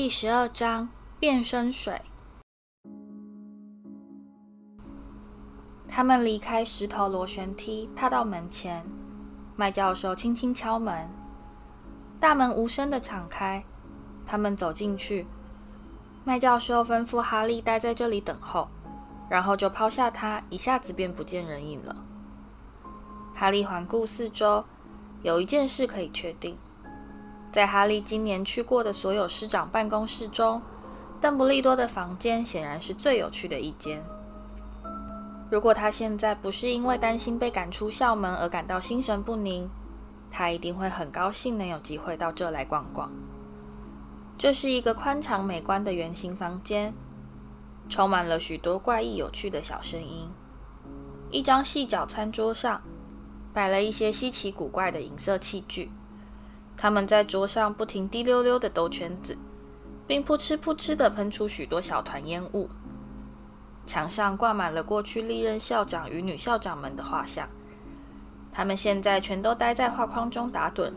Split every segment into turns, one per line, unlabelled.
第十二章变身水。他们离开石头螺旋梯，踏到门前。麦教授轻轻敲门，大门无声的敞开。他们走进去。麦教授吩咐哈利待在这里等候，然后就抛下他，一下子便不见人影了。哈利环顾四周，有一件事可以确定。在哈利今年去过的所有师长办公室中，邓布利多的房间显然是最有趣的一间。如果他现在不是因为担心被赶出校门而感到心神不宁，他一定会很高兴能有机会到这来逛逛。这是一个宽敞美观的圆形房间，充满了许多怪异有趣的小声音。一张细脚餐桌上摆了一些稀奇古怪的银色器具。他们在桌上不停滴溜溜地兜圈子，并扑哧扑哧地喷出许多小团烟雾。墙上挂满了过去历任校长与女校长们的画像，他们现在全都待在画框中打盹，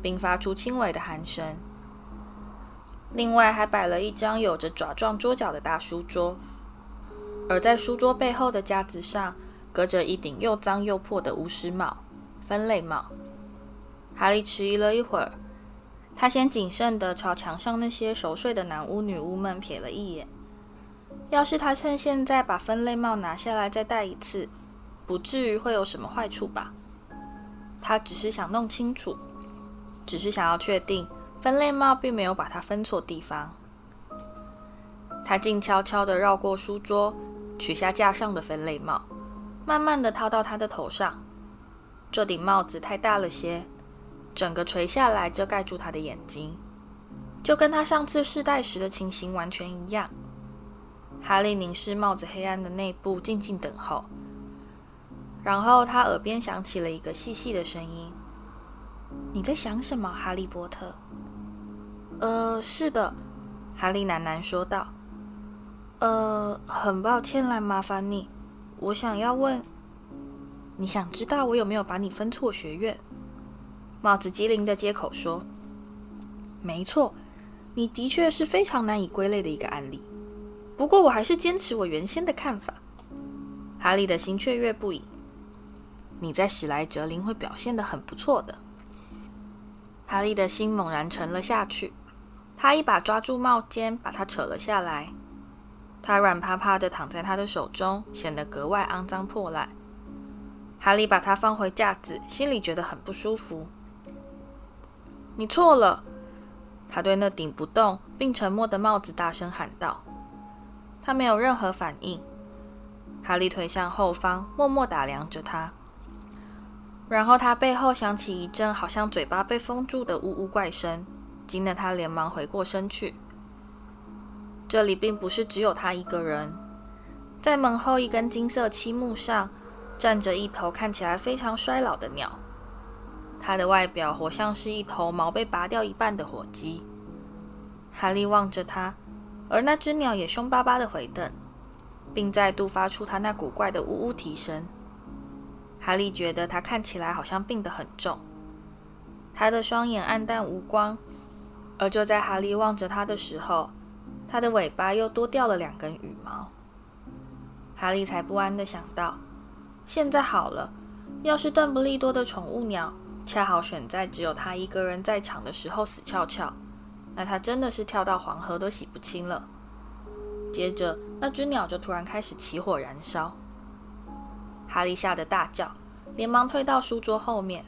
并发出轻微的鼾声。另外，还摆了一张有着爪状桌角的大书桌，而在书桌背后的架子上，搁着一顶又脏又破的巫师帽——分类帽。哈利迟疑了一会儿，他先谨慎地朝墙上那些熟睡的男巫女巫们瞥了一眼。要是他趁现在把分类帽拿下来再戴一次，不至于会有什么坏处吧？他只是想弄清楚，只是想要确定分类帽并没有把他分错地方。他静悄悄地绕过书桌，取下架上的分类帽，慢慢地套到他的头上。这顶帽子太大了些。整个垂下来，遮盖住他的眼睛，就跟他上次试戴时的情形完全一样。哈利凝视帽子黑暗的内部，静静等候。然后他耳边响起了一个细细的声音：“你在想什么，哈利波特？”“呃，是的。”哈利喃喃说道。“呃，很抱歉来麻烦你，我想要问，你想知道我有没有把你分错学院？”帽子机灵地接口说：“没错，你的确是非常难以归类的一个案例。不过，我还是坚持我原先的看法。”哈利的心雀跃不已。“你在史莱哲林会表现得很不错的。”哈利的心猛然沉了下去。他一把抓住帽尖，把它扯了下来。他软趴趴地躺在他的手中，显得格外肮脏破烂。哈利把它放回架子，心里觉得很不舒服。你错了，他对那顶不动并沉默的帽子大声喊道。他没有任何反应。哈利退向后方，默默打量着他。然后他背后响起一阵好像嘴巴被封住的呜呜怪声，惊得他连忙回过身去。这里并不是只有他一个人，在门后一根金色漆木上站着一头看起来非常衰老的鸟。它的外表活像是一头毛被拔掉一半的火鸡。哈利望着它，而那只鸟也凶巴巴的回瞪，并再度发出它那古怪的呜呜啼声。哈利觉得它看起来好像病得很重，它的双眼黯淡无光，而就在哈利望着它的时候，它的尾巴又多掉了两根羽毛。哈利才不安地想到：现在好了，要是邓布利多的宠物鸟。恰好选在只有他一个人在场的时候死翘翘，那他真的是跳到黄河都洗不清了。接着，那只鸟就突然开始起火燃烧。哈利吓得大叫，连忙退到书桌后面。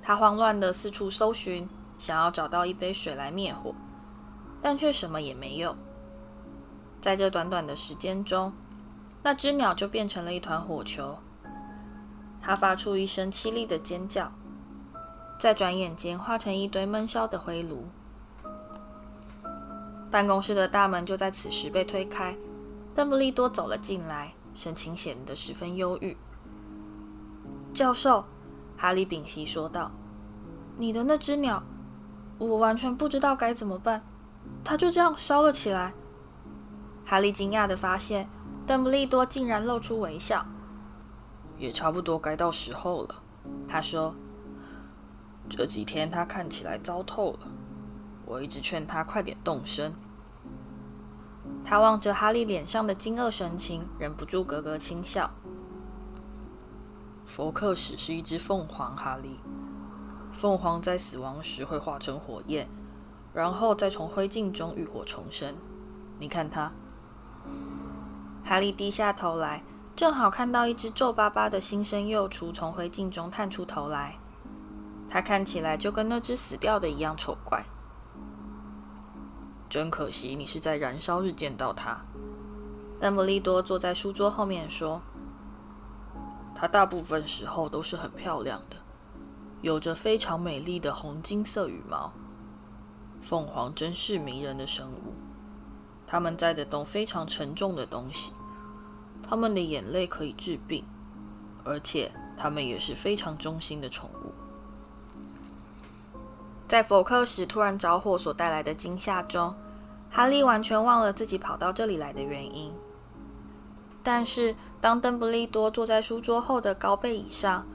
他慌乱地四处搜寻，想要找到一杯水来灭火，但却什么也没有。在这短短的时间中，那只鸟就变成了一团火球。它发出一声凄厉的尖叫。在转眼间化成一堆闷烧的灰炉。办公室的大门就在此时被推开，邓布利多走了进来，神情显得十分忧郁。教授，哈利屏息说道：“你的那只鸟，我完全不知道该怎么办，它就这样烧了起来。”哈利惊讶地发现，邓布利多竟然露出微笑。
也差不多该到时候了，他说。这几天他看起来糟透了，我一直劝他快点动身。
他望着哈利脸上的惊愕神情，忍不住咯咯轻笑。
佛克史是一只凤凰，哈利。凤凰在死亡时会化成火焰，然后再从灰烬中浴火重生。你看它。
哈利低下头来，正好看到一只皱巴巴的新生幼雏从灰烬中探出头来。它看起来就跟那只死掉的一样丑怪。
真可惜，你是在燃烧日见到它。
邓布利多坐在书桌后面说：“
它大部分时候都是很漂亮的。”有着非常美丽的红金色羽毛，凤凰真是迷人的生物。它们载得动非常沉重的东西，它们的眼泪可以治病，而且它们也是非常忠心的宠物。
在佛克史突然着火所带来的惊吓中，哈利完全忘了自己跑到这里来的原因。但是，当邓布利多坐在书桌后的高背椅上，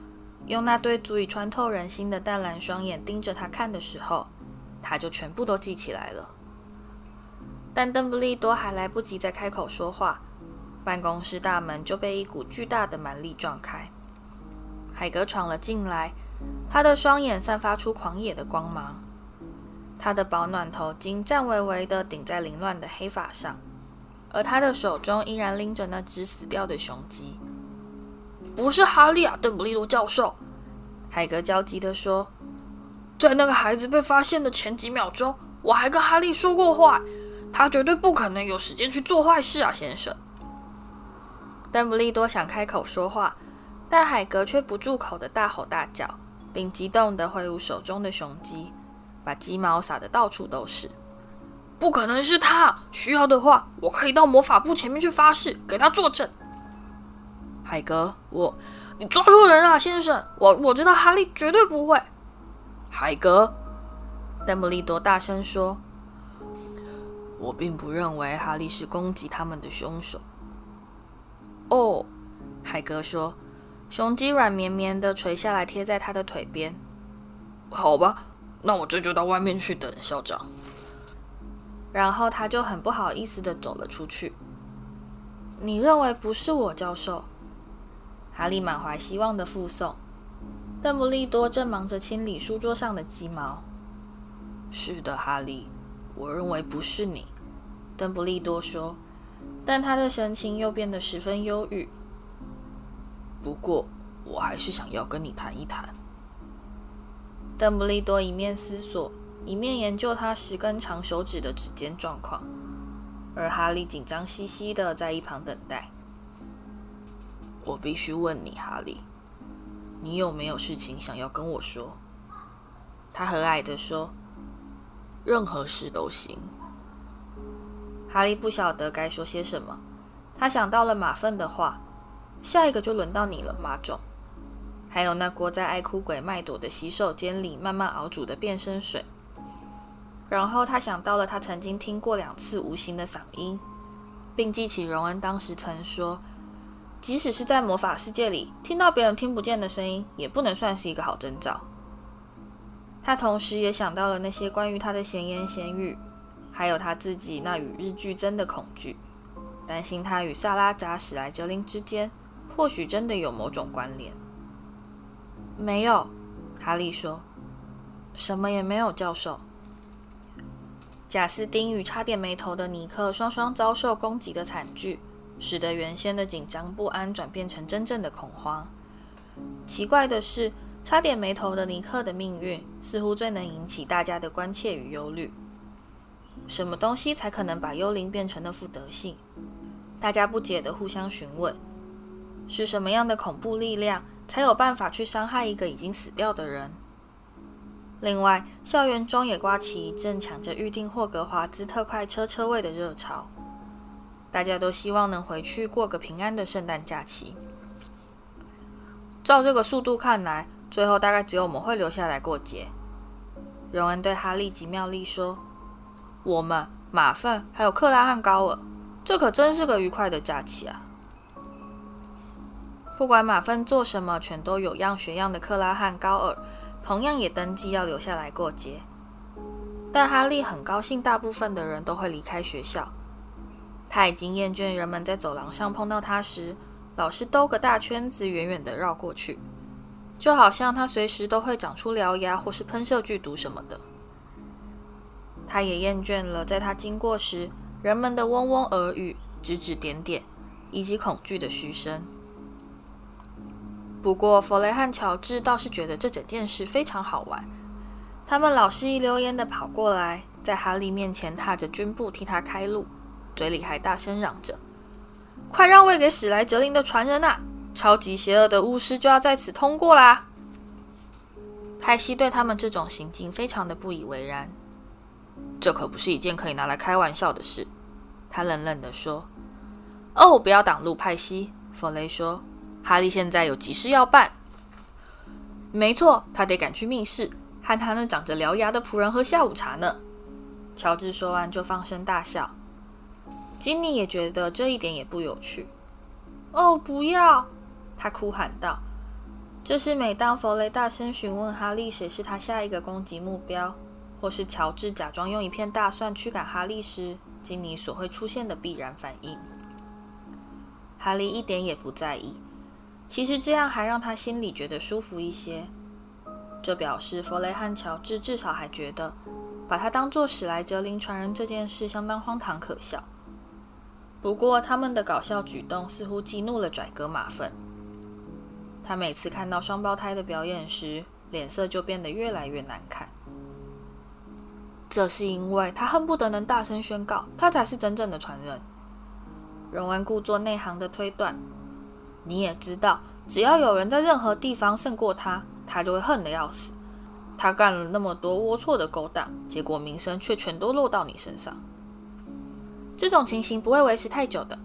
用那对足以穿透人心的淡蓝双眼盯着他看的时候，他就全部都记起来了。但邓布利多还来不及再开口说话，办公室大门就被一股巨大的蛮力撞开。海格闯了进来，他的双眼散发出狂野的光芒，他的保暖头巾颤巍巍地顶在凌乱的黑发上，而他的手中依然拎着那只死掉的雄鸡。不是哈利啊，邓布利多教授，海格焦急地说：“在那个孩子被发现的前几秒钟，我还跟哈利说过话，他绝对不可能有时间去做坏事啊，先生。”邓布利多想开口说话，但海格却不住口的大吼大叫，并激动地挥舞手中的雄鸡，把鸡毛撒得到处都是。不可能是他，需要的话，我可以到魔法部前面去发誓，给他作证。海格，我，你抓错人了，先生。我我知道哈利绝对不会。海格，邓布利多大声说：“
我并不认为哈利是攻击他们的凶手。”
哦，海格说，雄鸡软绵绵的垂下来，贴在他的腿边。
好吧，那我这就到外面去等校长。
然后他就很不好意思的走了出去。你认为不是我，教授？哈利满怀希望的附送，邓布利多正忙着清理书桌上的鸡毛。
是的，哈利，我认为不是你。
邓布利多说，但他的神情又变得十分忧郁。
不过，我还是想要跟你谈一谈。
邓布利多一面思索，一面研究他十根长手指的指尖状况，而哈利紧张兮兮的在一旁等待。
我必须问你，哈利，你有没有事情想要跟我说？
他和蔼的说：“
任何事都行。”
哈利不晓得该说些什么。他想到了马粪的话：“下一个就轮到你了，马总。”还有那锅在爱哭鬼麦朵的洗手间里慢慢熬煮的变身水。然后他想到了他曾经听过两次无形的嗓音，并记起荣恩当时曾说。即使是在魔法世界里，听到别人听不见的声音，也不能算是一个好征兆。他同时也想到了那些关于他的闲言闲语，还有他自己那与日俱增的恐惧，担心他与萨拉扎史莱哲林之间或许真的有某种关联。没有，哈利说，什么也没有，教授。贾斯汀与差点没头的尼克双双遭受攻击的惨剧。使得原先的紧张不安转变成真正的恐慌。奇怪的是，差点没头的尼克的命运似乎最能引起大家的关切与忧虑。什么东西才可能把幽灵变成那副德性？大家不解地互相询问：是什么样的恐怖力量才有办法去伤害一个已经死掉的人？另外，校园中也刮起一阵抢着预定霍格华兹特快车车位的热潮。大家都希望能回去过个平安的圣诞假期。照这个速度看来，最后大概只有我们会留下来过节。荣恩对哈利及妙丽说：“我们、马粪还有克拉汉高尔，这可真是个愉快的假期啊！”不管马粪做什么，全都有样学样的。克拉汉高尔同样也登记要留下来过节。但哈利很高兴，大部分的人都会离开学校。他已经厌倦人们在走廊上碰到他时，老是兜个大圈子，远远地绕过去，就好像他随时都会长出獠牙或是喷射剧毒什么的。他也厌倦了在他经过时，人们的嗡嗡耳语、指指点点，以及恐惧的嘘声。不过，弗雷和乔治倒是觉得这整件事非常好玩。他们老是一溜烟地跑过来，在哈利面前踏着军步替他开路，嘴里还大声嚷着：“快让位给史莱哲林的传人啊！超级邪恶的巫师就要在此通过啦！”派西对他们这种行径非常的不以为然。这可不是一件可以拿来开玩笑的事，他冷冷地说。“哦，不要挡路，派西。”弗雷说。哈利现在有急事要办。没错，他得赶去密室，和他那长着獠牙的仆人喝下午茶呢。乔治说完就放声大笑。金妮也觉得这一点也不有趣。哦，不要！他哭喊道。这是每当弗雷大声询问哈利谁是他下一个攻击目标，或是乔治假装用一片大蒜驱赶哈利时，金妮所会出现的必然反应。哈利一点也不在意。其实这样还让他心里觉得舒服一些。这表示弗雷和乔治至少还觉得把他当做史莱哲林传人这件事相当荒唐可笑。不过他们的搞笑举动似乎激怒了拽哥马粪。他每次看到双胞胎的表演时，脸色就变得越来越难看。这是因为他恨不得能大声宣告他才是真正的传人。荣恩故作内行的推断。你也知道，只要有人在任何地方胜过他，他就会恨得要死。他干了那么多龌龊的勾当，结果名声却全都落到你身上。这种情形不会维持太久的。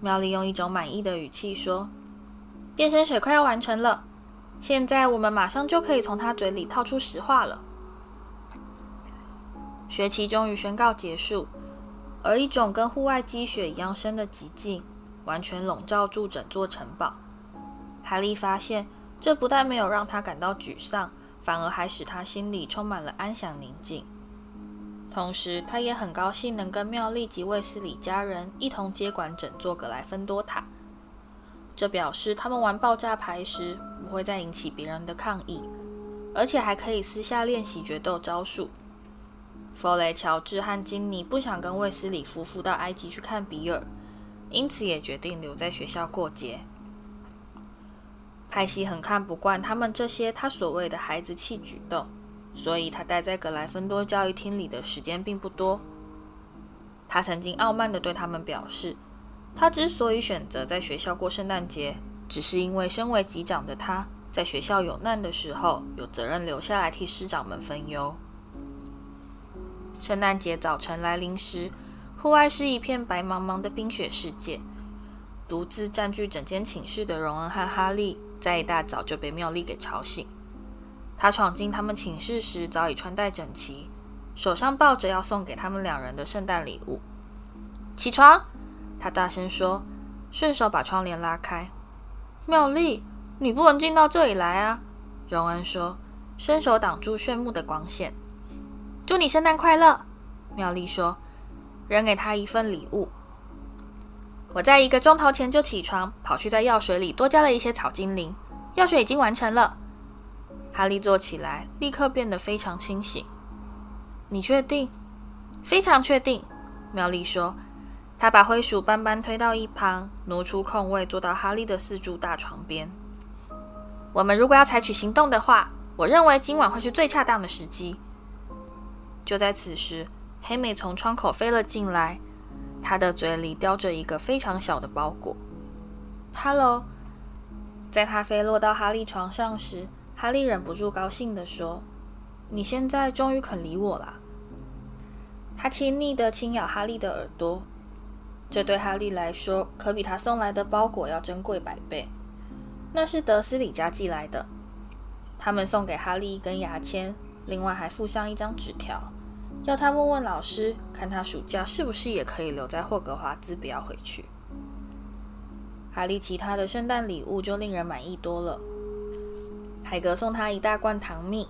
妙丽用一种满意的语气说：“变身水快要完成了，现在我们马上就可以从他嘴里套出实话了。”学期终于宣告结束，而一种跟户外积雪一样深的寂静。完全笼罩住整座城堡。哈利发现，这不但没有让他感到沮丧，反而还使他心里充满了安详宁静。同时，他也很高兴能跟妙丽及卫斯理家人一同接管整座格莱芬多塔。这表示他们玩爆炸牌时不会再引起别人的抗议，而且还可以私下练习决斗招数。弗雷、乔治和金妮不想跟卫斯理夫妇到埃及去看比尔。因此，也决定留在学校过节。派西很看不惯他们这些他所谓的孩子气举动，所以他待在格莱芬多教育厅里的时间并不多。他曾经傲慢地对他们表示，他之所以选择在学校过圣诞节，只是因为身为级长的他在学校有难的时候，有责任留下来替师长们分忧。圣诞节早晨来临时，户外是一片白茫茫的冰雪世界。独自占据整间寝室的荣恩和哈利，在一大早就被妙丽给吵醒。他闯进他们寝室时，早已穿戴整齐，手上抱着要送给他们两人的圣诞礼物。起床！他大声说，顺手把窗帘拉开。妙丽，你不能进到这里来啊！荣恩说，伸手挡住炫目的光线。祝你圣诞快乐！妙丽说。扔给他一份礼物。我在一个钟头前就起床，跑去在药水里多加了一些草精灵。药水已经完成了。哈利坐起来，立刻变得非常清醒。你确定？非常确定。妙丽说。她把灰鼠斑斑推到一旁，挪出空位，坐到哈利的四柱大床边。我们如果要采取行动的话，我认为今晚会是最恰当的时机。就在此时。黑美从窗口飞了进来，她的嘴里叼着一个非常小的包裹。“Hello！” 在她飞落到哈利床上时，哈利忍不住高兴地说：“你现在终于肯理我了。”他亲昵地轻咬哈利的耳朵，这对哈利来说可比他送来的包裹要珍贵百倍。那是德思礼家寄来的，他们送给哈利一根牙签，另外还附上一张纸条。要他问问老师，看他暑假是不是也可以留在霍格华兹，不要回去。哈利其他的圣诞礼物就令人满意多了。海格送他一大罐糖蜜，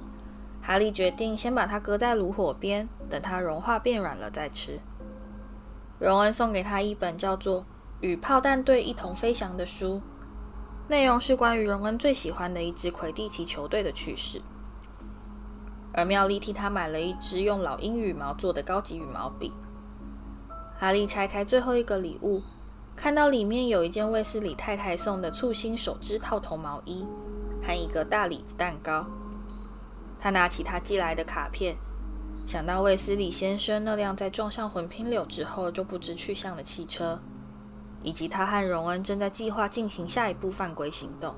哈利决定先把它搁在炉火边，等它融化变软了再吃。荣恩送给他一本叫做《与炮弹队一同飞翔》的书，内容是关于荣恩最喜欢的一支魁地奇球队的趣事。而妙丽替他买了一支用老鹰羽毛做的高级羽毛笔。哈利拆开最后一个礼物，看到里面有一件卫斯理太太送的簇新手织套头毛衣和一个大李子蛋糕。他拿起他寄来的卡片。想到卫斯理先生那辆在撞上魂拼柳之后就不知去向的汽车，以及他和荣恩正在计划进行下一步犯规行动，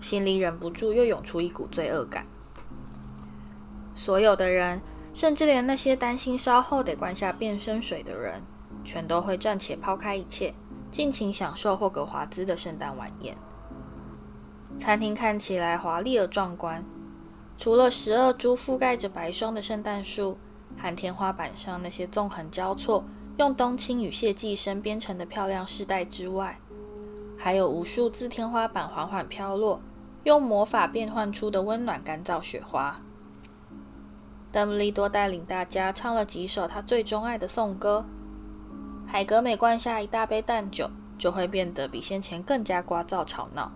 心里忍不住又涌出一股罪恶感。所有的人，甚至连那些担心稍后得灌下变身水的人，全都会暂且抛开一切，尽情享受霍格华兹的圣诞晚宴。餐厅看起来华丽而壮观。除了十二株覆盖着白霜的圣诞树和天花板上那些纵横交错、用冬青与榭寄生编成的漂亮饰带之外，还有无数自天花板缓缓飘落、用魔法变换出的温暖干燥雪花。邓布利多带领大家唱了几首他最钟爱的颂歌。海格每灌下一大杯淡酒，就会变得比先前更加聒噪吵闹。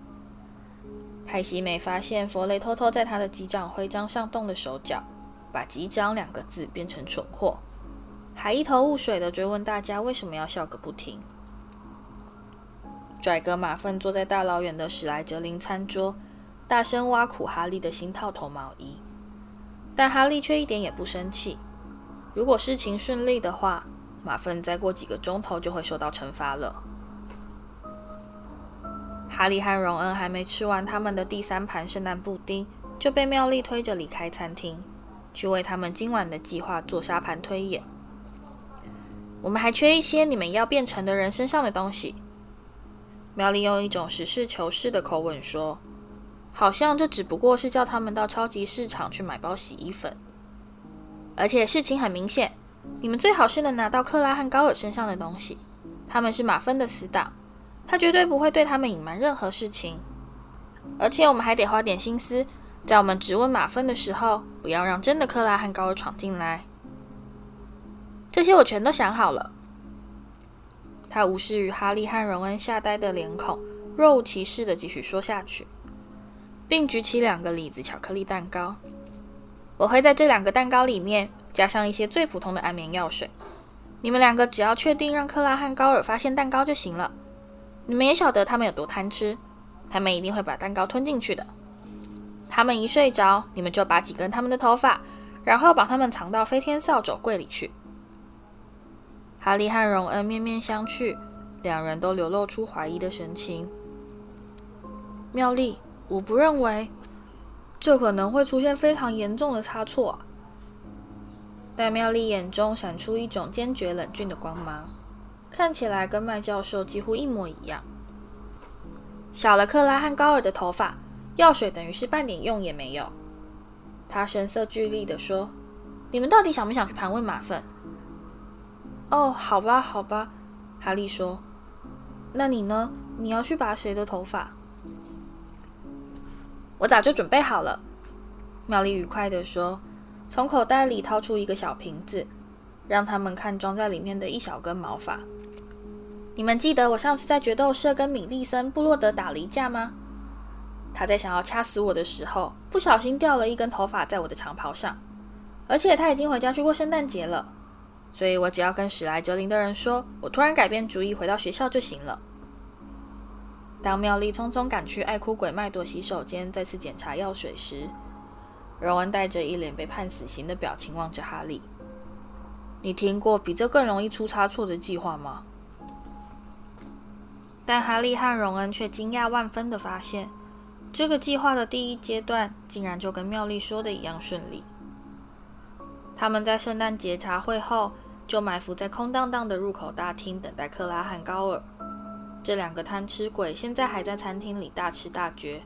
派西梅发现弗雷偷偷在他的机长徽章上动了手脚，把“机长”两个字变成蠢货，还一头雾水地追问大家为什么要笑个不停。拽哥马份坐在大老远的史莱哲林餐桌，大声挖苦哈利的新套头毛衣，但哈利却一点也不生气。如果事情顺利的话，马粪再过几个钟头就会受到惩罚了。哈利和荣恩还没吃完他们的第三盘圣诞布丁，就被妙丽推着离开餐厅，去为他们今晚的计划做沙盘推演。我们还缺一些你们要变成的人身上的东西。妙丽用一种实事求是的口吻说：“好像这只不过是叫他们到超级市场去买包洗衣粉。而且事情很明显，你们最好是能拿到克拉和高尔身上的东西，他们是马芬的死党。”他绝对不会对他们隐瞒任何事情，而且我们还得花点心思，在我们质问马芬的时候，不要让真的克拉和高尔闯进来。这些我全都想好了。他无视于哈利和荣恩吓呆的脸孔，若无其事地继续说下去，并举起两个李子巧克力蛋糕。我会在这两个蛋糕里面加上一些最普通的安眠药水。你们两个只要确定让克拉和高尔发现蛋糕就行了。你们也晓得他们有多贪吃，他们一定会把蛋糕吞进去的。他们一睡着，你们就拔几根他们的头发，然后把他们藏到飞天扫帚柜里去。哈利和荣恩面面相觑，两人都流露出怀疑的神情。妙丽，我不认为这可能会出现非常严重的差错啊。但妙丽眼中闪出一种坚决冷峻的光芒。看起来跟麦教授几乎一模一样。少了克拉和高尔的头发，药水等于是半点用也没有。他神色俱厉地说：“你们到底想不想去盘问马粪？”“哦，好吧，好吧。”哈利说。“那你呢？你要去拔谁的头发？”“我早就准备好了。”妙丽愉快地说，从口袋里掏出一个小瓶子，让他们看装在里面的一小根毛发。你们记得我上次在决斗社跟米利森布洛德打了一架吗？他在想要掐死我的时候，不小心掉了一根头发在我的长袍上，而且他已经回家去过圣诞节了，所以我只要跟史莱哲林的人说，我突然改变主意回到学校就行了。当妙丽匆匆赶去爱哭鬼麦朵洗手间再次检查药水时，荣恩带着一脸被判死刑的表情望着哈利：“你听过比这更容易出差错的计划吗？”但哈利和荣恩却惊讶万分地发现，这个计划的第一阶段竟然就跟妙丽说的一样顺利。他们在圣诞节茶会后就埋伏在空荡荡的入口大厅等待克拉和高尔。这两个贪吃鬼现在还在餐厅里大吃大嚼，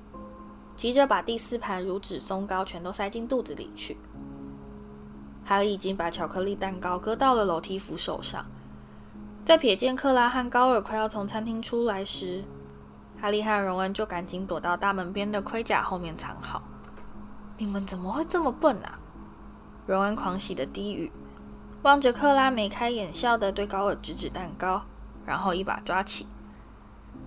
急着把第四盘乳脂松糕全都塞进肚子里去。哈利已经把巧克力蛋糕搁到了楼梯扶手上。在瞥见克拉和高尔快要从餐厅出来时，哈利和荣恩就赶紧躲到大门边的盔甲后面藏好。你们怎么会这么笨啊？荣恩狂喜的低语，望着克拉眉开眼笑的对高尔指指蛋糕，然后一把抓起。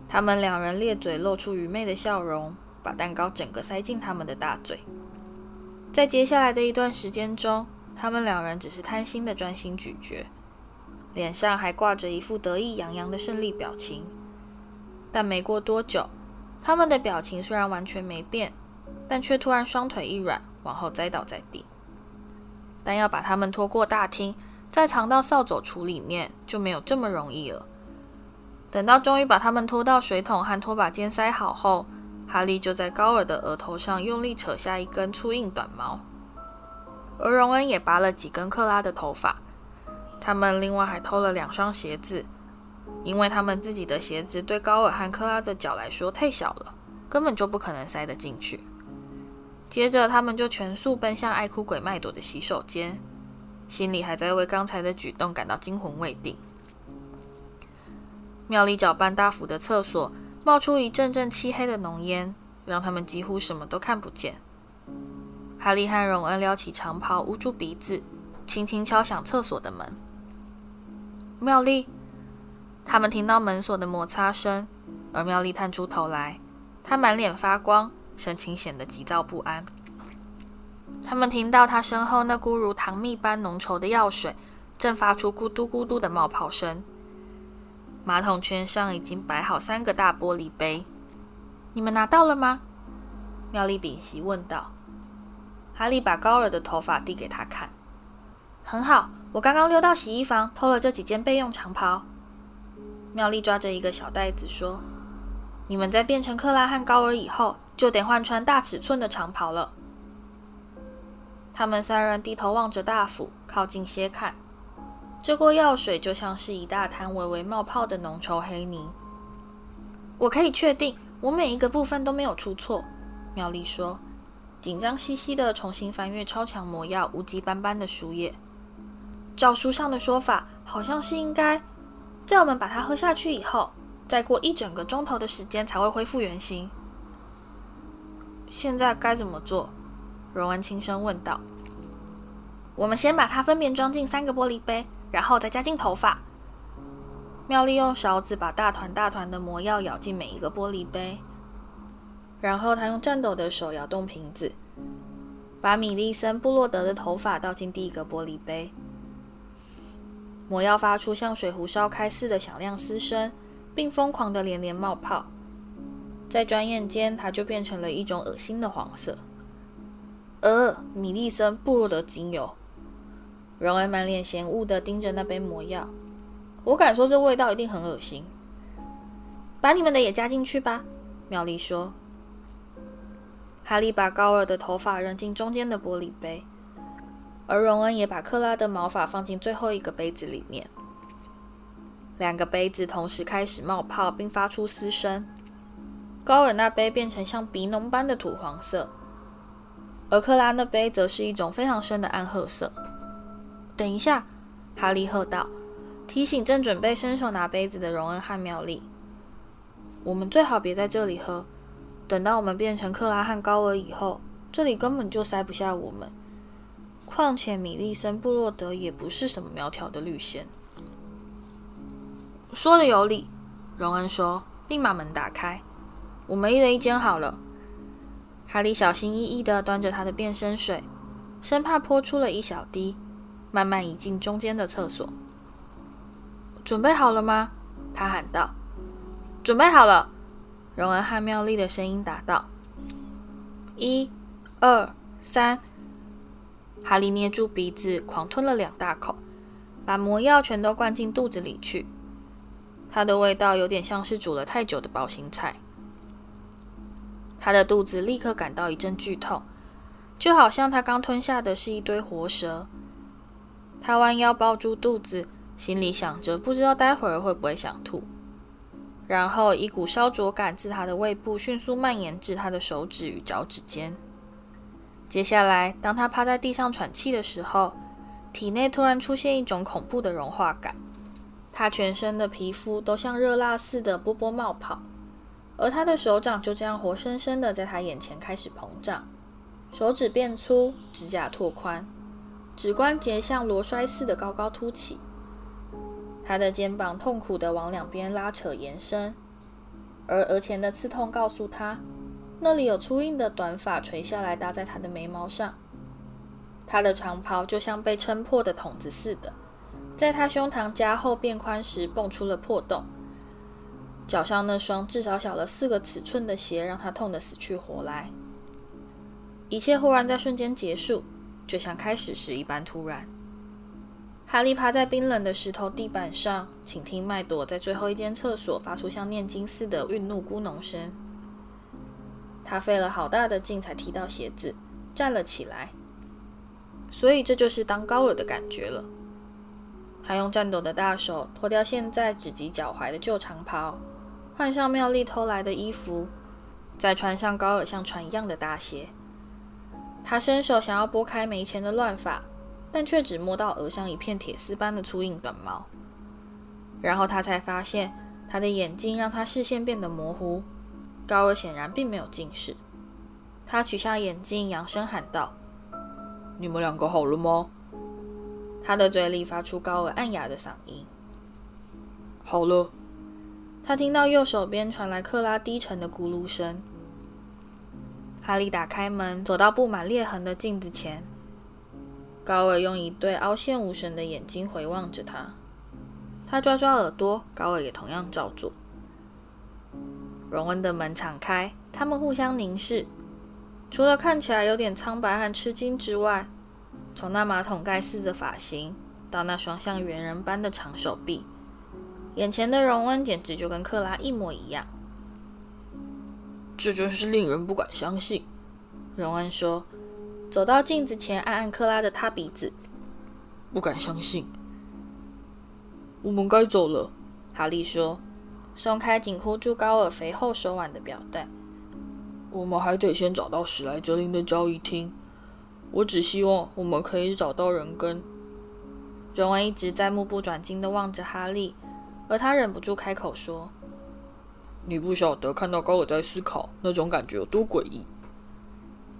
他们两人咧嘴露出愚昧的笑容，把蛋糕整个塞进他们的大嘴。在接下来的一段时间中，他们两人只是贪心的专心咀嚼，脸上还挂着一副得意洋洋的胜利表情。但没过多久，他们的表情虽然完全没变。但却突然双腿一软，往后栽倒在地。但要把他们拖过大厅，再藏到扫帚橱里面，就没有这么容易了。等到终于把他们拖到水桶和拖把间塞好后，哈利就在高尔的额头上用力扯下一根粗硬短毛，而荣恩也拔了几根克拉的头发。他们另外还偷了两双鞋子，因为他们自己的鞋子对高尔和克拉的脚来说太小了，根本就不可能塞得进去。接着，他们就全速奔向爱哭鬼麦朵的洗手间，心里还在为刚才的举动感到惊魂未定。妙丽搅拌大釜的厕所冒出一阵阵漆黑的浓烟，让他们几乎什么都看不见。哈利和荣恩撩起长袍捂住鼻子，轻轻敲响厕所的门。妙丽，他们听到门锁的摩擦声，而妙丽探出头来，她满脸发光。神情显得急躁不安。他们听到她身后那股如糖蜜般浓稠的药水正发出咕嘟咕嘟的冒泡声。马桶圈上已经摆好三个大玻璃杯。你们拿到了吗？妙丽屏息问道。哈利把高尔的头发递给他看。很好，我刚刚溜到洗衣房偷了这几件备用长袍。妙丽抓着一个小袋子说：“你们在变成克拉和高尔以后。”就得换穿大尺寸的长袍了。他们三人低头望着大斧，靠近些看。这锅药水就像是一大滩微微冒泡的浓稠黑泥。我可以确定，我每一个部分都没有出错。妙丽说，紧张兮兮地重新翻阅超强魔药无极斑斑的书页。照书上的说法，好像是应该在我们把它喝下去以后，再过一整个钟头的时间才会恢复原形。现在该怎么做？荣恩轻声问道。我们先把它分别装进三个玻璃杯，然后再加进头发。妙丽用勺子把大团大团的魔药舀进每一个玻璃杯，然后她用颤抖的手摇动瓶子，把米莉森·布洛德的头发倒进第一个玻璃杯。魔药发出像水壶烧开似的响亮嘶声，并疯狂的连连冒泡。在转眼间，它就变成了一种恶心的黄色。呃，米利森·布洛德精油。荣恩满脸嫌恶地盯着那杯魔药。我敢说，这味道一定很恶心。把你们的也加进去吧，妙丽说。哈利把高尔的头发扔进中间的玻璃杯，而荣恩也把克拉的毛发放进最后一个杯子里面。两个杯子同时开始冒泡，并发出嘶声。高尔那杯变成像鼻脓般的土黄色，而克拉那杯则是一种非常深的暗褐色。等一下，哈利喝道，提醒正准备伸手拿杯子的荣恩和妙丽：“我们最好别在这里喝。等到我们变成克拉汉高尔以后，这里根本就塞不下我们。况且米利森·布洛德也不是什么苗条的绿仙。”说的有理，荣恩说，并把门打开。我们一人一间好了。哈利小心翼翼地端着他的变身水，生怕泼出了一小滴，慢慢移进中间的厕所。准备好了吗？他喊道。准备好了。荣恩和妙丽的声音答道。一、二、三。哈利捏住鼻子，狂吞了两大口，把魔药全都灌进肚子里去。它的味道有点像是煮了太久的包心菜。他的肚子立刻感到一阵剧痛，就好像他刚吞下的是一堆活蛇。他弯腰抱住肚子，心里想着不知道待会儿会不会想吐。然后一股烧灼感自他的胃部迅速蔓延至他的手指与脚趾间。接下来，当他趴在地上喘气的时候，体内突然出现一种恐怖的融化感，他全身的皮肤都像热蜡似的波波冒泡。而他的手掌就这样活生生的在他眼前开始膨胀，手指变粗，指甲拓宽，指关节像螺栓似的高高凸起。他的肩膀痛苦地往两边拉扯延伸，而额前的刺痛告诉他，那里有粗硬的短发垂下来搭在他的眉毛上。他的长袍就像被撑破的筒子似的，在他胸膛加厚变宽时蹦出了破洞。脚上那双至少小了四个尺寸的鞋让他痛得死去活来。一切忽然在瞬间结束，就像开始时一般突然。哈利趴在冰冷的石头地板上，倾听麦朵在最后一间厕所发出像念经似的愠怒咕哝声。他费了好大的劲才踢到鞋子，站了起来。所以这就是当高尔的感觉了。他用颤抖的大手脱掉现在只及脚踝的旧长袍，换上妙丽偷来的衣服，再穿上高尔像船一样的大鞋。他伸手想要拨开没钱的乱发，但却只摸到额上一片铁丝般的粗硬短毛。然后他才发现，他的眼睛让他视线变得模糊。高尔显然并没有近视。他取下眼镜，扬声喊道：“
你们两个好了吗？”
他的嘴里发出高而暗哑的嗓音：“
好了。”
他听到右手边传来克拉低沉的咕噜声。哈利打开门，走到布满裂痕的镜子前。高尔用一对凹陷无神的眼睛回望着他。他抓抓耳朵，高尔也同样照做。荣恩的门敞开，他们互相凝视。除了看起来有点苍白和吃惊之外，从那马桶盖似的发型到那双像猿人般的长手臂，眼前的荣恩简直就跟克拉一模一样。
这真是令人不敢相信，荣恩说，
走到镜子前，按按克拉的塌鼻子。
不敢相信。我们该走了，
哈利说，松开紧箍住高尔肥厚手腕的表带。
我们还得先找到史莱哲林的交易厅。我只希望我们可以找到人跟。荣恩一直在目不转睛地望着哈利，而他忍不住开口说。你不晓得看到高尔在思考那种感觉有多诡异。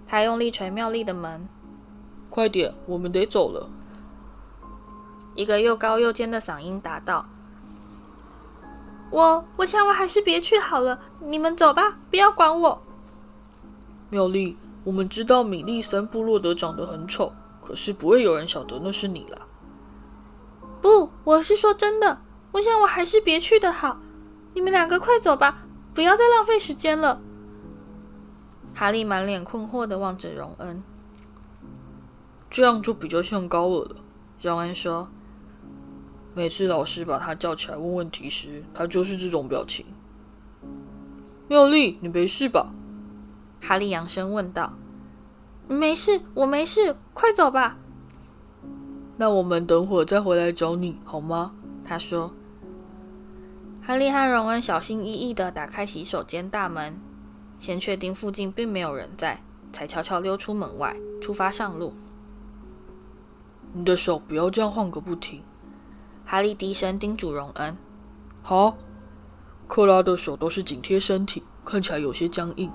他用力捶妙丽的门。
快点，我们得走了。
一个又高又尖的嗓音答道：“我，我想我还是别去好了。你们走吧，不要管我。”
妙丽，我们知道米利森布洛德长得很丑，可是不会有人晓得那是你了。
不，我是说真的。我想我还是别去的好。你们两个快走吧，不要再浪费时间了。哈利满脸困惑的望着荣恩，
这样就比较像高尔了。荣恩说：“每次老师把他叫起来问问题时，他就是这种表情。”妙丽，你没事吧？
哈利扬声问道。“没事，我没事，快走吧。”
那我们等会儿再回来找你好吗？
他说。哈利和荣恩小心翼翼地打开洗手间大门，先确定附近并没有人在，才悄悄溜出门外，出发上路。
你的手不要这样晃个不停，
哈利低声叮嘱荣恩。
好，克拉的手都是紧贴身体，看起来有些僵硬。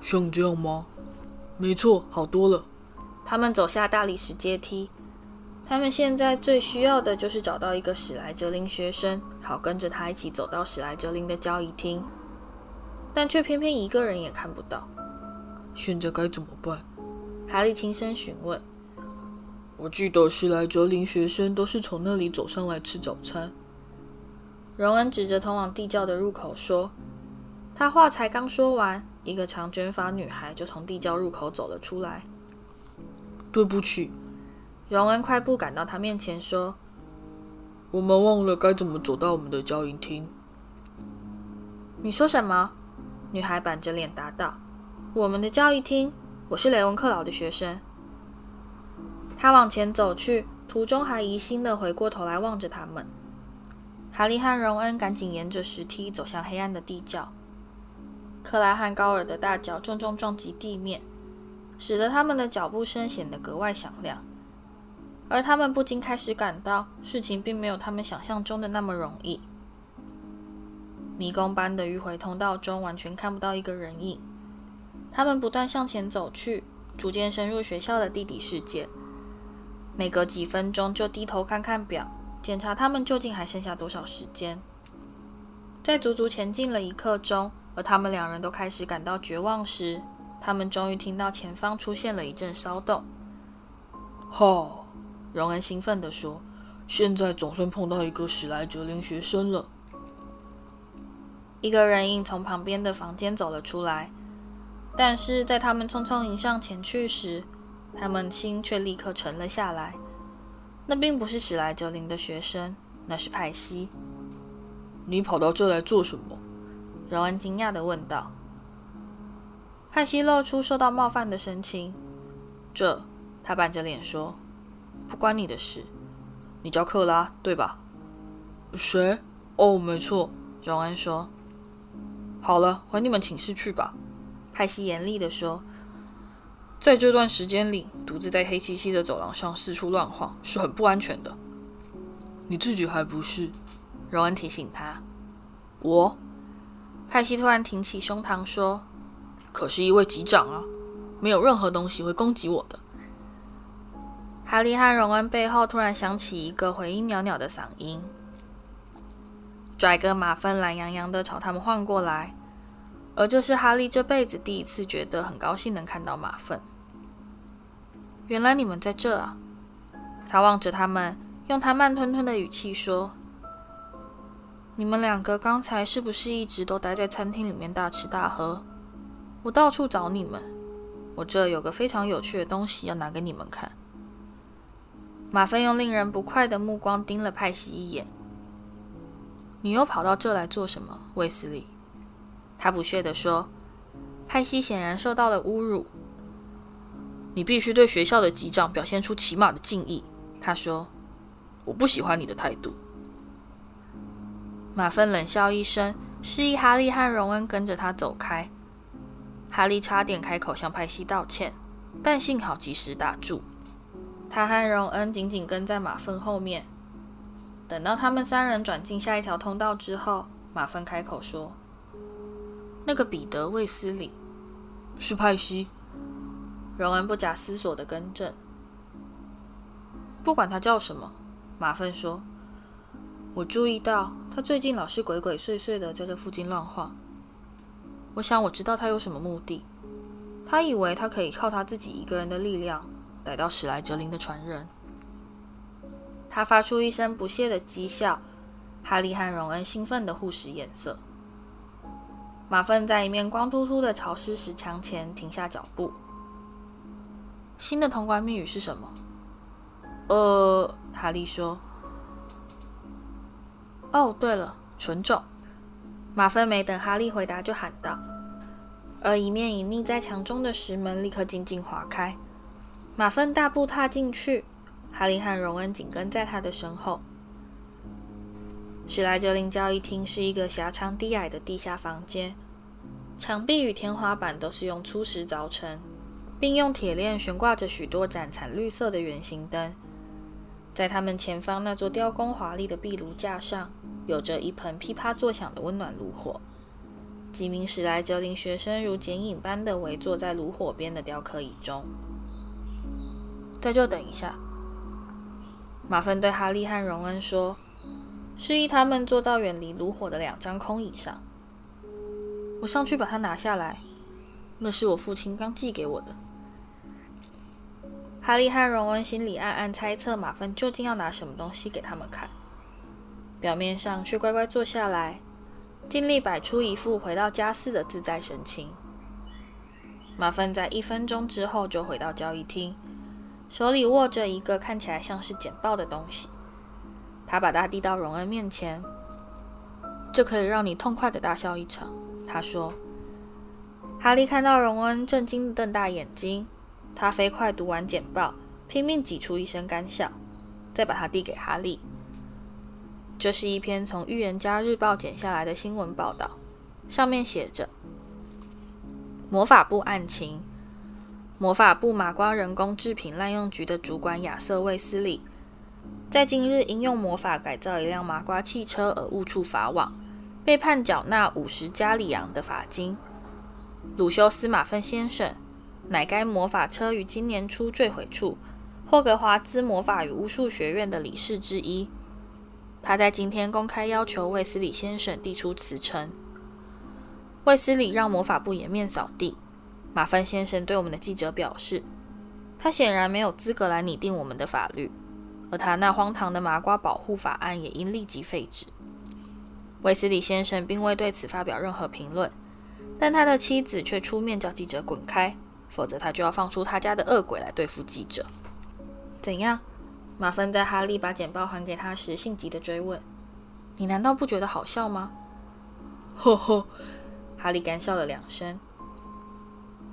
像这样吗？没错，好多了。
他们走下大理石阶梯。他们现在最需要的就是找到一个史莱哲林学生，好跟着他一起走到史莱哲林的交易厅，但却偏偏一个人也看不到。
现在该怎么办？
哈利轻声询问。
我记得史莱哲林学生都是从那里走上来吃早餐。
荣恩指着通往地窖的入口说。他话才刚说完，一个长卷发女孩就从地窖入口走了出来。
对不起。
荣恩快步赶到他面前，说：“
我们忘了该怎么走到我们的交易厅。”
你说什么？女孩板着脸答道：“我们的交谊厅？我是雷文克劳的学生。”他往前走去，途中还疑心的回过头来望着他们。哈利和荣恩赶紧沿着石梯走向黑暗的地窖。克拉和高尔的大脚重重撞击地面，使得他们的脚步声显得格外响亮。而他们不禁开始感到，事情并没有他们想象中的那么容易。迷宫般的迂回通道中完全看不到一个人影。他们不断向前走去，逐渐深入学校的地底世界。每隔几分钟就低头看看表，检查他们究竟还剩下多少时间。在足足前进了一刻钟，而他们两人都开始感到绝望时，他们终于听到前方出现了一阵骚动。
吼，荣恩兴奋地说：“现在总算碰到一个史莱哲林学生了。”
一个人影从旁边的房间走了出来，但是在他们匆匆迎上前去时，他们心却立刻沉了下来。那并不是史莱哲林的学生，那是派西。
你跑到这来做什么？
荣恩惊讶地问道。派西露出受到冒犯的神情。
这。
他板着脸说：“
不关你的事。你叫克拉，对吧？”“谁？”“哦，没错。”荣恩说。“好了，回你们寝室去吧。”
派西严厉地说。
“在这段时间里，独自在黑漆漆的走廊上四处乱晃是很不安全的。”“你自己还不是？”
荣恩提醒他。
“我？”
派西突然挺起胸膛说：“
可是一位级长啊，没有任何东西会攻击我的。”
哈利和荣恩背后突然响起一个回音袅袅的嗓音，拽哥马芬懒洋洋的朝他们晃过来，而这是哈利这辈子第一次觉得很高兴能看到马芬。原来你们在这啊！他望着他们，用他慢吞吞的语气说：“你们两个刚才是不是一直都待在餐厅里面大吃大喝？我到处找你们，我这有个非常有趣的东西要拿给你们看。”马芬用令人不快的目光盯了派西一眼。“你又跑到这来做什么，卫斯理？”他不屑地说。派西显然受到了侮辱。
“你必须对学校的级长表现出起码的敬意。”他说。“我不喜欢你的态度。”
马芬冷笑一声，示意哈利和荣恩跟着他走开。哈利差点开口向派西道歉，但幸好及时打住。他和荣恩紧紧跟在马粪后面。等到他们三人转进下一条通道之后，马粪开口说：“那个彼得·卫斯理
是派西。”
荣恩不假思索地更正：“不管他叫什么。”马粪说：“我注意到他最近老是鬼鬼祟祟地在这附近乱晃。我想我知道他有什么目的。他以为他可以靠他自己一个人的力量。”来到史莱哲林的传人，他发出一声不屑的讥笑。哈利和荣恩兴奋地互使眼色。马芬在一面光秃秃的潮湿石墙前停下脚步。新的通关密语是什么？
呃，哈利说。
哦，对了，纯种。马芬没等哈利回答就喊道，而一面隐匿在墙中的石门立刻静静滑开。马芬大步踏进去，哈利和荣恩紧跟在他的身后。史莱哲林交易厅是一个狭长低矮的地下房间，墙壁与天花板都是用粗石凿成，并用铁链悬挂着许多盏惨绿色的圆形灯。在他们前方那座雕工华丽的壁炉架上，有着一盆噼啪作响的温暖炉火。几名史莱哲林学生如剪影般地围坐在炉火边的雕刻椅中。在这等一下，马芬对哈利和荣恩说，示意他们坐到远离炉火的两张空椅上。我上去把它拿下来，那是我父亲刚寄给我的。哈利和荣恩心里暗暗猜测马芬究竟要拿什么东西给他们看，表面上却乖乖坐下来，尽力摆出一副回到家似的自在神情。马芬在一分钟之后就回到交易厅。手里握着一个看起来像是简报的东西，他把它递到荣恩面前。这可以让你痛快地大笑一场，他说。哈利看到荣恩震惊地瞪大眼睛，他飞快读完简报，拼命挤出一声干笑，再把它递给哈利。这是一篇从《预言家日报》剪下来的新闻报道，上面写着：“魔法部案情。”魔法部麻瓜人工制品滥用局的主管亚瑟·卫斯理，在今日因用魔法改造一辆麻瓜汽车而误触法网，被判缴纳五十加里昂的罚金。鲁修斯·马芬先生，乃该魔法车于今年初坠毁处霍格华兹魔法与巫术学院的理事之一。他在今天公开要求卫斯理先生递出辞呈。卫斯理让魔法部颜面扫地。马芬先生对我们的记者表示，他显然没有资格来拟定我们的法律，而他那荒唐的麻瓜保护法案也应立即废止。卫斯理先生并未对此发表任何评论，但他的妻子却出面叫记者滚开，否则他就要放出他家的恶鬼来对付记者。怎样？马芬在哈利把简报还给他时，性急地追问：“你难道不觉得好笑吗？”
呵呵，
哈利干笑了两声。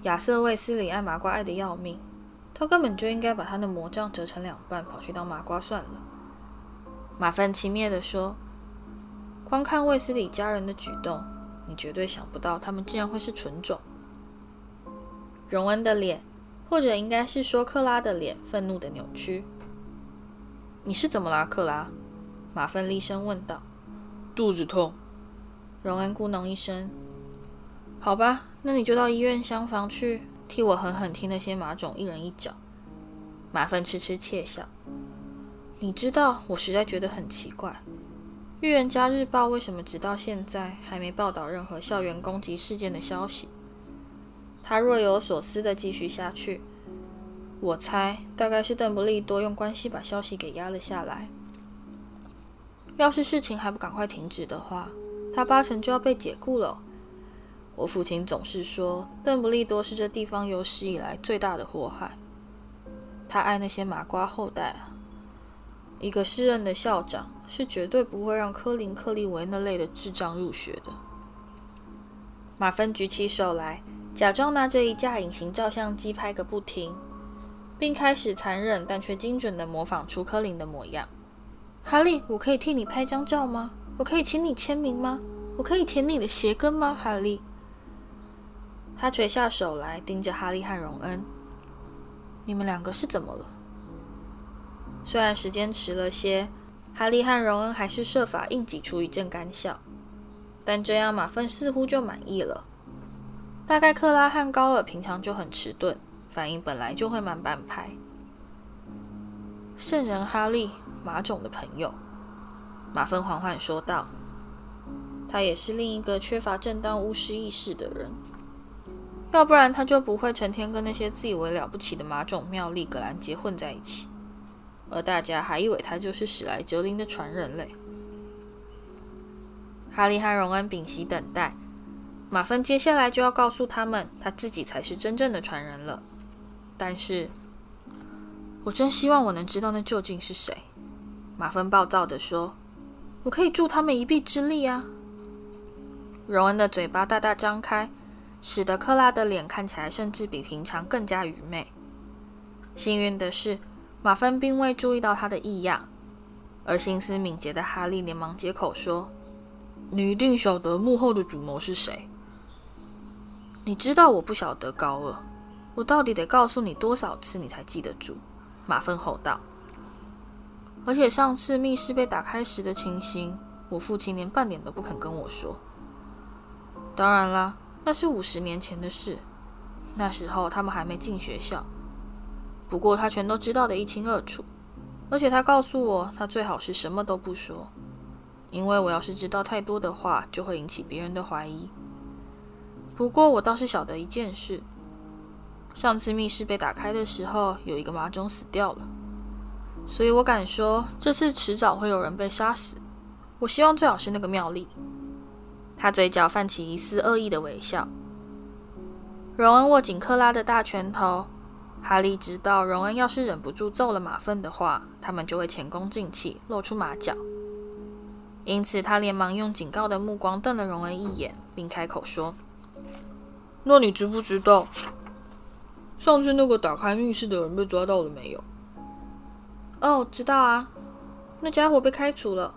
亚瑟·卫斯理爱麻瓜爱得要命，他根本就应该把他的魔杖折成两半，跑去当麻瓜算了。马份轻蔑地说：“光看卫斯理家人的举动，你绝对想不到他们竟然会是纯种。”荣恩的脸，或者应该是说克拉的脸，愤怒地扭曲。“你是怎么了，克拉？”马芬厉声问道。
“肚子痛。”
荣恩咕哝一声。“好吧。”那你就到医院厢房去，替我狠狠踢那些马种一人一脚。马份痴痴窃笑。你知道，我实在觉得很奇怪，《预言家日报》为什么直到现在还没报道任何校园攻击事件的消息？他若有所思地继续下去。我猜，大概是邓布利多用关系把消息给压了下来。要是事情还不赶快停止的话，他八成就要被解雇了。我父亲总是说，邓布利多是这地方有史以来最大的祸害。他爱那些麻瓜后代啊！一个适任的校长是绝对不会让科林·克利维那类的智障入学的。马芬举起手来，假装拿着一架隐形照相机拍个不停，并开始残忍但却精准地模仿出科林的模样。哈利，我可以替你拍张照吗？我可以请你签名吗？我可以舔你的鞋跟吗，哈利？他垂下手来，盯着哈利和荣恩：“你们两个是怎么了？”虽然时间迟了些，哈利和荣恩还是设法硬挤出一阵干笑，但这样马份似乎就满意了。大概克拉和高尔平常就很迟钝，反应本来就会慢半拍。圣人哈利，马种的朋友，马份缓缓说道：“他也是另一个缺乏正当巫师意识的人。”要不然他就不会成天跟那些自以为了不起的马种妙丽·格兰杰混在一起，而大家还以为他就是史莱哲林的传人类。哈利和荣恩屏息等待，马芬接下来就要告诉他们，他自己才是真正的传人了。但是，我真希望我能知道那究竟是谁。马芬暴躁地说：“我可以助他们一臂之力啊！”荣恩的嘴巴大大张开。使得克拉的脸看起来甚至比平常更加愚昧。幸运的是，马芬并未注意到他的异样，而心思敏捷的哈利连忙接口说：“
你一定晓得幕后的主谋是谁？
你知道我不晓得高二，我到底得告诉你多少次你才记得住？”马芬吼道。而且上次密室被打开时的情形，我父亲连半点都不肯跟我说。当然啦。那是五十年前的事，那时候他们还没进学校。不过他全都知道得一清二楚，而且他告诉我，他最好是什么都不说，因为我要是知道太多的话，就会引起别人的怀疑。不过我倒是晓得一件事：上次密室被打开的时候，有一个麻种死掉了，所以我敢说，这次迟早会有人被杀死。我希望最好是那个妙丽。他嘴角泛起一丝恶意的微笑。荣恩握紧克拉的大拳头。哈利知道，荣恩要是忍不住揍了马粪的话，他们就会前功尽弃，露出马脚。因此，他连忙用警告的目光瞪了荣恩一眼，并开口说：“
那你知不知道，上次那个打开密室的人被抓到了没有？”“
哦，知道啊，那家伙被开除了。”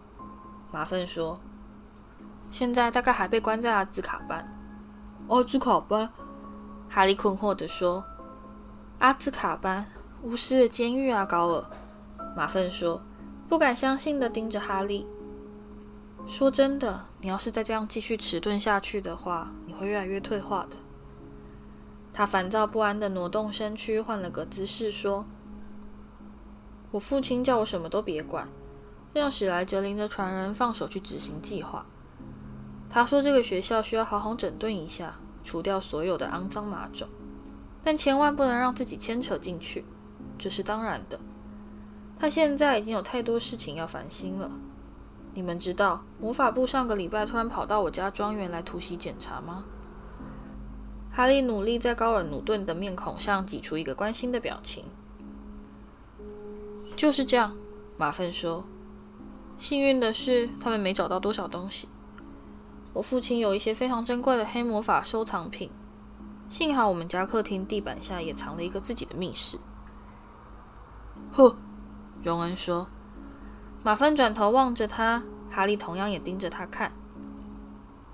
马粪说。现在大概还被关在阿兹卡班。
阿兹卡班，
哈利困惑地说：“阿兹卡班，巫师的监狱啊，高尔。”马粪说，不敢相信地盯着哈利。说真的，你要是再这样继续迟钝下去的话，你会越来越退化的。他烦躁不安地挪动身躯，换了个姿势说：“我父亲叫我什么都别管，让史莱哲林的传人放手去执行计划。他说这个学校需要好好整顿一下，除掉所有的肮脏马种，但千万不能让自己牵扯进去，这是当然的。他现在已经有太多事情要烦心了。你们知道魔法部上个礼拜突然跑到我家庄园来突袭检查吗？”哈利努力在高尔努顿的面孔上挤出一个关心的表情。就是这样，马粪说。幸运的是，他们没找到多少东西。我父亲有一些非常珍贵的黑魔法收藏品，幸好我们家客厅地板下也藏了一个自己的密室。呵，荣恩说。马芬转头望着他，哈利同样也盯着他看。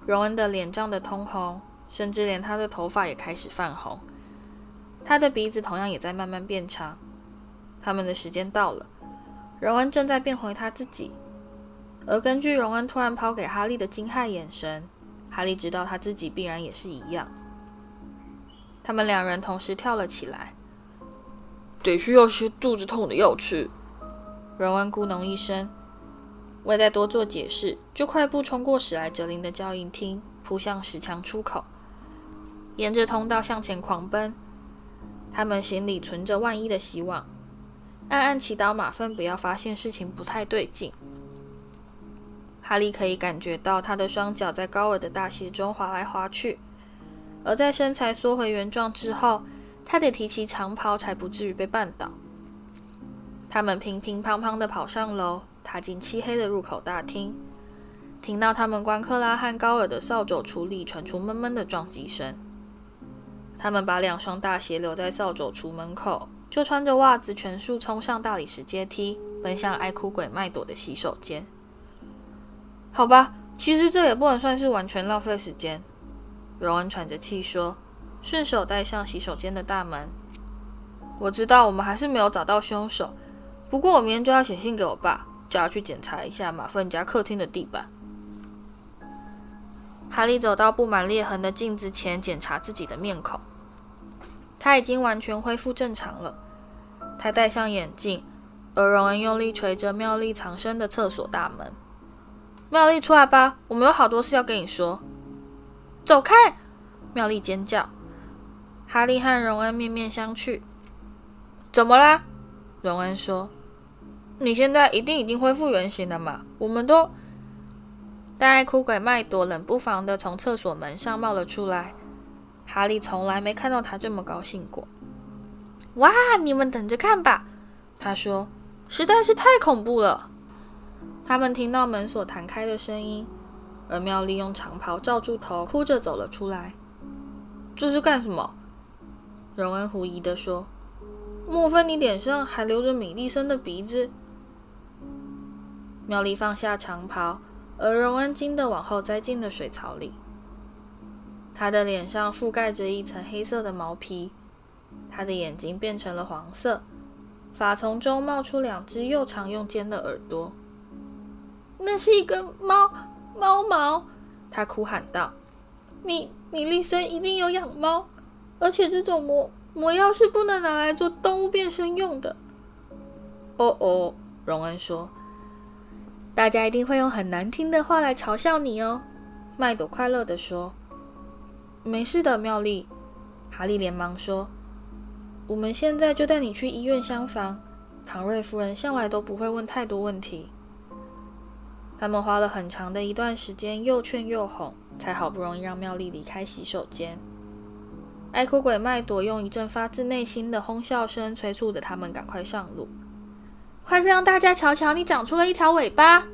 荣恩的脸涨得通红。甚至连他的头发也开始泛红，他的鼻子同样也在慢慢变长。他们的时间到了，荣恩正在变回他自己。而根据荣恩突然抛给哈利的惊骇眼神，哈利知道他自己必然也是一样。他们两人同时跳了起来。得需要些肚子痛的药吃。荣恩咕哝一声，未再多做解释，就快步冲过史莱哲林的交谊厅，扑向石墙出口。沿着通道向前狂奔，他们心里存着万一的希望，暗暗祈祷马粪不要发现事情不太对劲。哈利可以感觉到他的双脚在高尔的大鞋中滑来滑去，而在身材缩回原状之后，他得提起长袍才不至于被绊倒。他们乒乒乓乓地跑上楼，踏进漆黑的入口大厅，听到他们关克拉和高尔的扫帚处里传出闷闷的撞击声。他们把两双大鞋留在扫帚橱门口，就穿着袜子全速冲上大理石阶梯，奔向爱哭鬼麦朵的洗手间。好吧，其实这也不能算是完全浪费时间。荣恩喘着气说，顺手带上洗手间的大门。我知道我们还是没有找到凶手，不过我明天就要写信给我爸，叫他去检查一下马份家客厅的地板。哈利走到布满裂痕的镜子前，检查自己的面孔。他已经完全恢复正常了。他戴上眼镜，而荣恩用力捶着妙丽藏身的厕所大门。“妙丽，出来吧，我们有好多事要跟你说。”“走开！”妙丽尖叫。哈利和荣恩面面相觑。“怎么啦？”荣恩说。“你现在一定已经恢复原形了嘛？我们都……”但爱哭鬼麦朵冷不防地从厕所门上冒了出来。哈利从来没看到他这么高兴过。哇！你们等着看吧，他说，实在是太恐怖了。他们听到门锁弹开的声音，而妙丽用长袍罩住头，哭着走了出来。这是干什么？荣恩狐疑地说：“莫非你脸上还留着米莉森的鼻子？”妙丽放下长袍。而荣恩惊得往后栽进了水槽里，他的脸上覆盖着一层黑色的毛皮，他的眼睛变成了黄色，发从中冒出两只又长又尖的耳朵。那是一个猫猫毛，他哭喊道：“米米莉森一定有养猫，而且这种魔魔药是不能拿来做动物变身用的。”哦哦，荣恩说。大家一定会用很难听的话来嘲笑你哦，麦朵快乐地说。没事的，妙丽，哈利连忙说。我们现在就带你去医院厢房，唐瑞夫人向来都不会问太多问题。他们花了很长的一段时间，又劝又哄，才好不容易让妙丽离开洗手间。爱哭鬼麦朵用一阵发自内心的哄笑声催促着他们赶快上路。快让大家瞧瞧，你长出了一条尾巴！